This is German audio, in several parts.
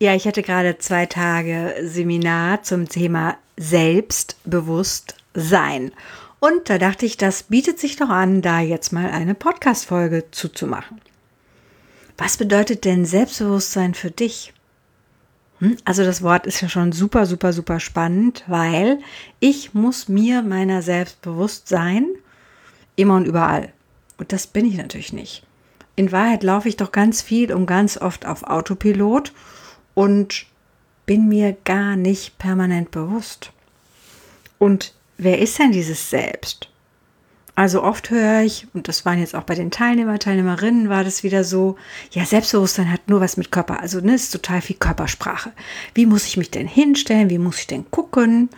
Ja, ich hatte gerade zwei Tage Seminar zum Thema Selbstbewusstsein. Und da dachte ich, das bietet sich doch an, da jetzt mal eine Podcast-Folge zuzumachen. Was bedeutet denn Selbstbewusstsein für dich? Hm? Also das Wort ist ja schon super, super, super spannend, weil ich muss mir meiner selbst bewusst sein, immer und überall. Und das bin ich natürlich nicht. In Wahrheit laufe ich doch ganz viel und ganz oft auf Autopilot und bin mir gar nicht permanent bewusst. Und wer ist denn dieses Selbst? Also oft höre ich, und das waren jetzt auch bei den Teilnehmer, Teilnehmerinnen, war das wieder so, ja, Selbstbewusstsein hat nur was mit Körper, also ne, ist total viel Körpersprache. Wie muss ich mich denn hinstellen? Wie muss ich denn gucken?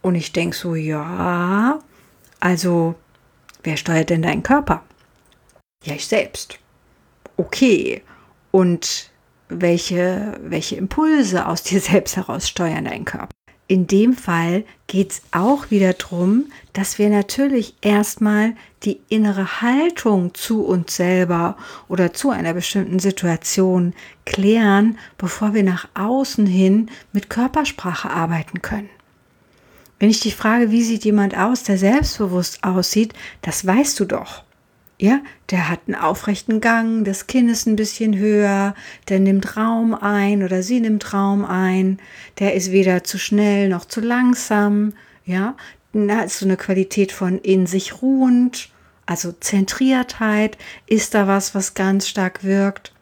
Und ich denke so, ja, also wer steuert denn deinen Körper? Ja, ich selbst. Okay. Und welche, welche Impulse aus dir selbst heraus steuern deinen Körper. In dem Fall geht es auch wieder darum, dass wir natürlich erstmal die innere Haltung zu uns selber oder zu einer bestimmten Situation klären, bevor wir nach außen hin mit Körpersprache arbeiten können. Wenn ich dich frage, wie sieht jemand aus, der selbstbewusst aussieht, das weißt du doch. Ja, der hat einen aufrechten Gang, das Kinn ist ein bisschen höher, der nimmt Raum ein oder sie nimmt Raum ein, der ist weder zu schnell noch zu langsam, ja, da ist so eine Qualität von in sich ruhend, also Zentriertheit, ist da was, was ganz stark wirkt.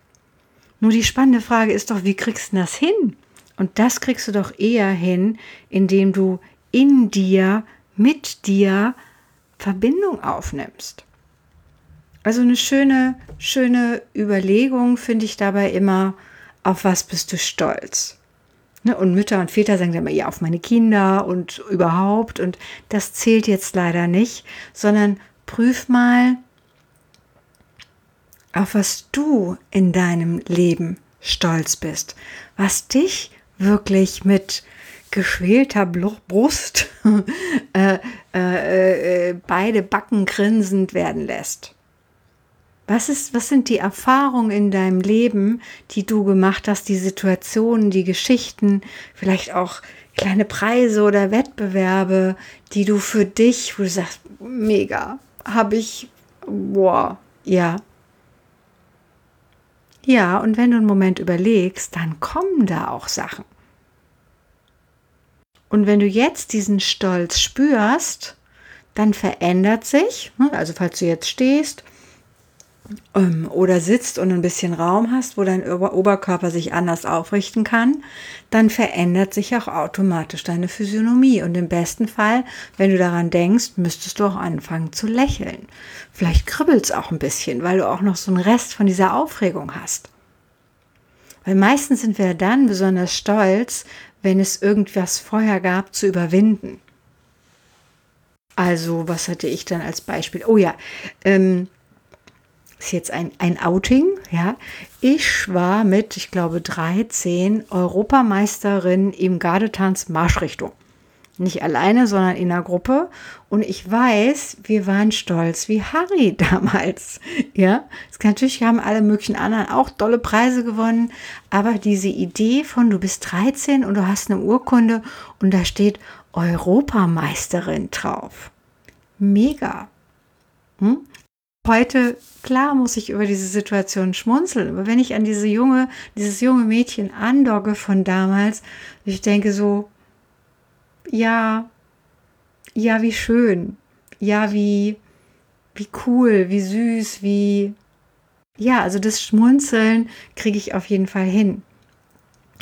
Nur die spannende Frage ist doch, wie kriegst du das hin? Und das kriegst du doch eher hin, indem du in dir, mit dir Verbindung aufnimmst. Also eine schöne, schöne Überlegung finde ich dabei immer, auf was bist du stolz? Ne? Und Mütter und Väter sagen immer, ja, auf meine Kinder und überhaupt. Und das zählt jetzt leider nicht, sondern prüf mal, auf was du in deinem Leben stolz bist, was dich wirklich mit geschwelter Brust äh, äh, äh, beide Backen grinsend werden lässt. Was, ist, was sind die Erfahrungen in deinem Leben, die du gemacht hast, die Situationen, die Geschichten, vielleicht auch kleine Preise oder Wettbewerbe, die du für dich, wo du sagst, mega, habe ich, boah, ja. Ja, und wenn du einen Moment überlegst, dann kommen da auch Sachen. Und wenn du jetzt diesen Stolz spürst, dann verändert sich, ne, also falls du jetzt stehst, oder sitzt und ein bisschen Raum hast, wo dein Oberkörper sich anders aufrichten kann, dann verändert sich auch automatisch deine Physiognomie. Und im besten Fall, wenn du daran denkst, müsstest du auch anfangen zu lächeln. Vielleicht kribbelt es auch ein bisschen, weil du auch noch so einen Rest von dieser Aufregung hast. Weil meistens sind wir dann besonders stolz, wenn es irgendwas vorher gab zu überwinden. Also, was hatte ich dann als Beispiel? Oh ja, ähm, ist jetzt ein, ein Outing, ja. Ich war mit, ich glaube, 13 Europameisterin im Gardetanz Marschrichtung. Nicht alleine, sondern in einer Gruppe. Und ich weiß, wir waren stolz wie Harry damals. Ja, es kann, natürlich haben alle möglichen anderen auch tolle Preise gewonnen. Aber diese Idee von, du bist 13 und du hast eine Urkunde und da steht Europameisterin drauf. Mega. Hm? Heute, klar, muss ich über diese Situation schmunzeln, aber wenn ich an diese junge, dieses junge Mädchen andogge von damals, ich denke so, ja, ja, wie schön, ja, wie, wie cool, wie süß, wie, ja, also das Schmunzeln kriege ich auf jeden Fall hin.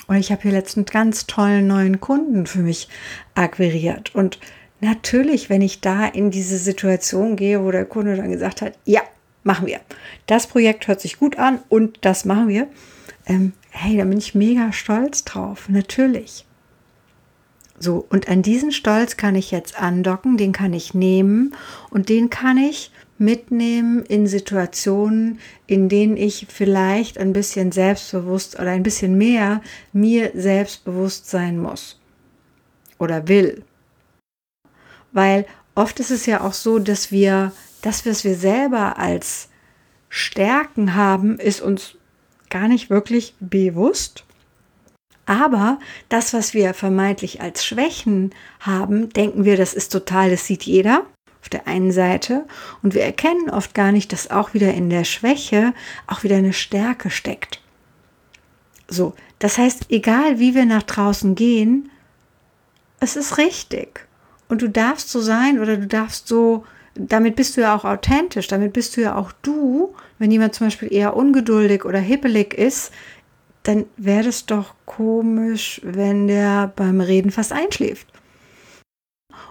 Und ich habe hier letztens ganz tollen neuen Kunden für mich akquiriert und Natürlich, wenn ich da in diese Situation gehe, wo der Kunde dann gesagt hat, ja, machen wir. Das Projekt hört sich gut an und das machen wir. ähm, hey, da bin ich mega stolz drauf, natürlich. So, und an diesen Stolz kann ich jetzt andocken, den kann ich nehmen und den kann ich mitnehmen in Situationen, in denen ich vielleicht ein bisschen selbstbewusst oder ein bisschen mehr mir selbstbewusst sein muss oder will. Weil oft ist es ja auch so, dass wir das, was wir selber als Stärken haben, ist uns gar nicht wirklich bewusst. Aber das, was wir vermeintlich als Schwächen haben, denken wir, das ist total, das sieht jeder auf der einen Seite. Und wir erkennen oft gar nicht, dass auch wieder in der Schwäche auch wieder eine Stärke steckt. So, das heißt, egal wie wir nach draußen gehen, es ist richtig. Und du darfst so sein oder du darfst so, damit bist du ja auch authentisch, damit bist du ja auch du. Wenn jemand zum Beispiel eher ungeduldig oder hippelig ist, dann wäre es doch komisch, wenn der beim Reden fast einschläft.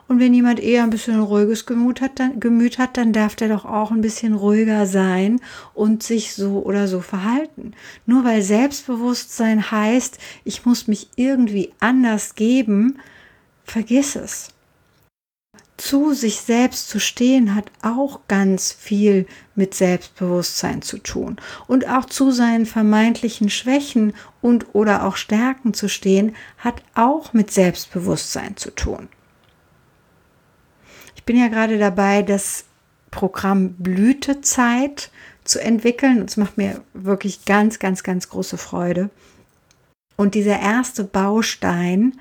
Und wenn jemand eher ein bisschen ruhiges Gemüt hat, dann, Gemüt hat, dann darf der doch auch ein bisschen ruhiger sein und sich so oder so verhalten. Nur weil Selbstbewusstsein heißt, ich muss mich irgendwie anders geben, vergiss es. Zu sich selbst zu stehen hat auch ganz viel mit Selbstbewusstsein zu tun. Und auch zu seinen vermeintlichen Schwächen und oder auch Stärken zu stehen, hat auch mit Selbstbewusstsein zu tun. Ich bin ja gerade dabei, das Programm Blütezeit zu entwickeln. Und es macht mir wirklich ganz, ganz, ganz große Freude. Und dieser erste Baustein,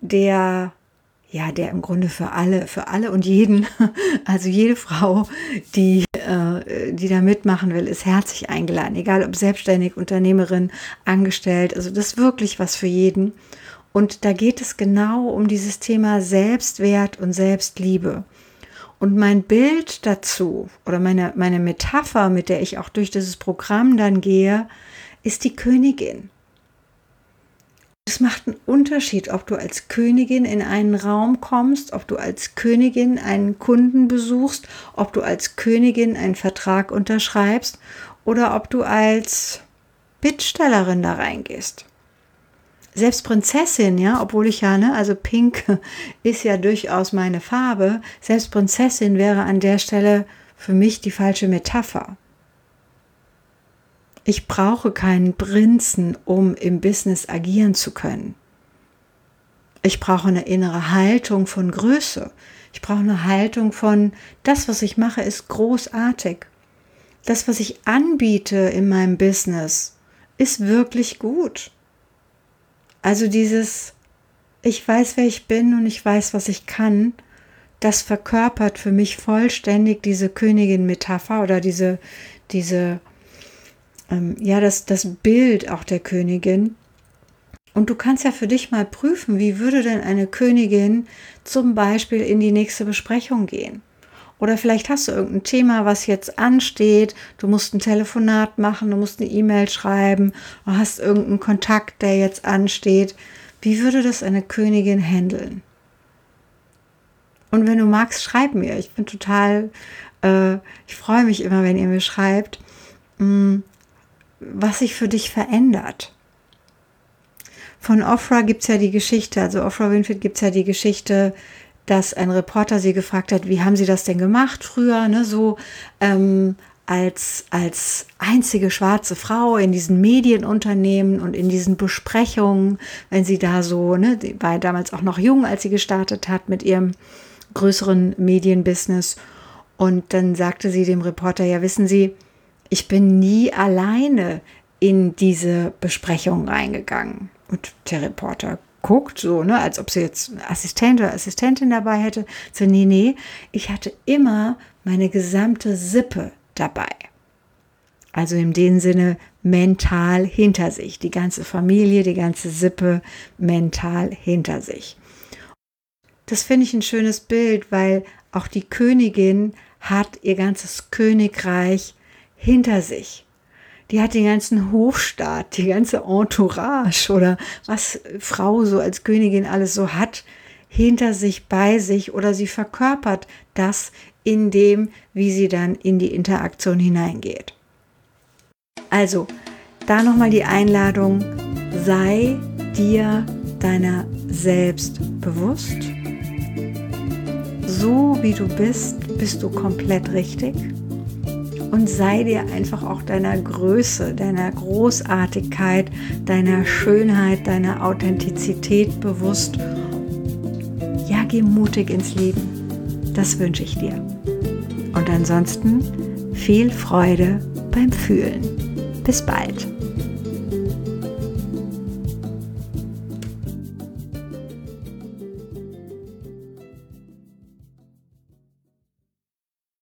der ja, der im Grunde für alle, für alle und jeden, also jede Frau, die, äh, die da mitmachen will, ist herzlich eingeladen, egal ob selbstständig, Unternehmerin, angestellt, also das ist wirklich was für jeden. Und da geht es genau um dieses Thema Selbstwert und Selbstliebe. Und mein Bild dazu oder meine, meine Metapher, mit der ich auch durch dieses Programm dann gehe, ist die Königin. Es macht einen Unterschied, ob du als Königin in einen Raum kommst, ob du als Königin einen Kunden besuchst, ob du als Königin einen Vertrag unterschreibst oder ob du als Bittstellerin da reingehst. Selbst Prinzessin, ja, obwohl ich ja, ne, also Pink ist ja durchaus meine Farbe, selbst Prinzessin wäre an der Stelle für mich die falsche Metapher. Ich brauche keinen Prinzen, um im Business agieren zu können. Ich brauche eine innere Haltung von Größe. Ich brauche eine Haltung von, das, was ich mache, ist großartig. Das, was ich anbiete in meinem Business, ist wirklich gut. Also dieses, ich weiß, wer ich bin und ich weiß, was ich kann, das verkörpert für mich vollständig diese Königin-Metapher oder diese, diese ähm, ja, das, das Bild auch der Königin. Und du kannst ja für dich mal prüfen, wie würde denn eine Königin zum Beispiel in die nächste Besprechung gehen? Oder vielleicht hast du irgendein Thema, was jetzt ansteht. Du musst ein Telefonat machen, du musst eine E-Mail schreiben, du hast irgendeinen Kontakt, der jetzt ansteht. Wie würde das eine Königin handeln? Und wenn du magst, schreib mir. Ich bin total, äh, ich freue mich immer, wenn ihr mir schreibt. Mh, mm, was sich für dich verändert. Von Ofra gibt es ja die Geschichte, also Ofra Winfield gibt es ja die Geschichte, dass ein Reporter sie gefragt hat, wie haben sie das denn gemacht früher, ne, so ähm, als, als einzige schwarze Frau in diesen Medienunternehmen und in diesen Besprechungen, wenn sie da so, ne, die war damals auch noch jung, als sie gestartet hat mit ihrem größeren Medienbusiness. Und dann sagte sie dem Reporter, ja, wissen Sie, ich bin nie alleine in diese Besprechung reingegangen. Und der Reporter guckt so, ne, als ob sie jetzt Assistent oder Assistentin dabei hätte. So, nee, nee, ich hatte immer meine gesamte Sippe dabei. Also in dem Sinne mental hinter sich. Die ganze Familie, die ganze Sippe mental hinter sich. Das finde ich ein schönes Bild, weil auch die Königin hat ihr ganzes Königreich hinter sich. Die hat den ganzen Hofstaat, die ganze Entourage oder was Frau so als Königin alles so hat, hinter sich, bei sich oder sie verkörpert das in dem, wie sie dann in die Interaktion hineingeht. Also, da nochmal die Einladung, sei dir deiner selbst bewusst. So wie du bist, bist du komplett richtig. Und sei dir einfach auch deiner Größe, deiner Großartigkeit, deiner Schönheit, deiner Authentizität bewusst. Ja, geh mutig ins Leben. Das wünsche ich dir. Und ansonsten viel Freude beim Fühlen. Bis bald.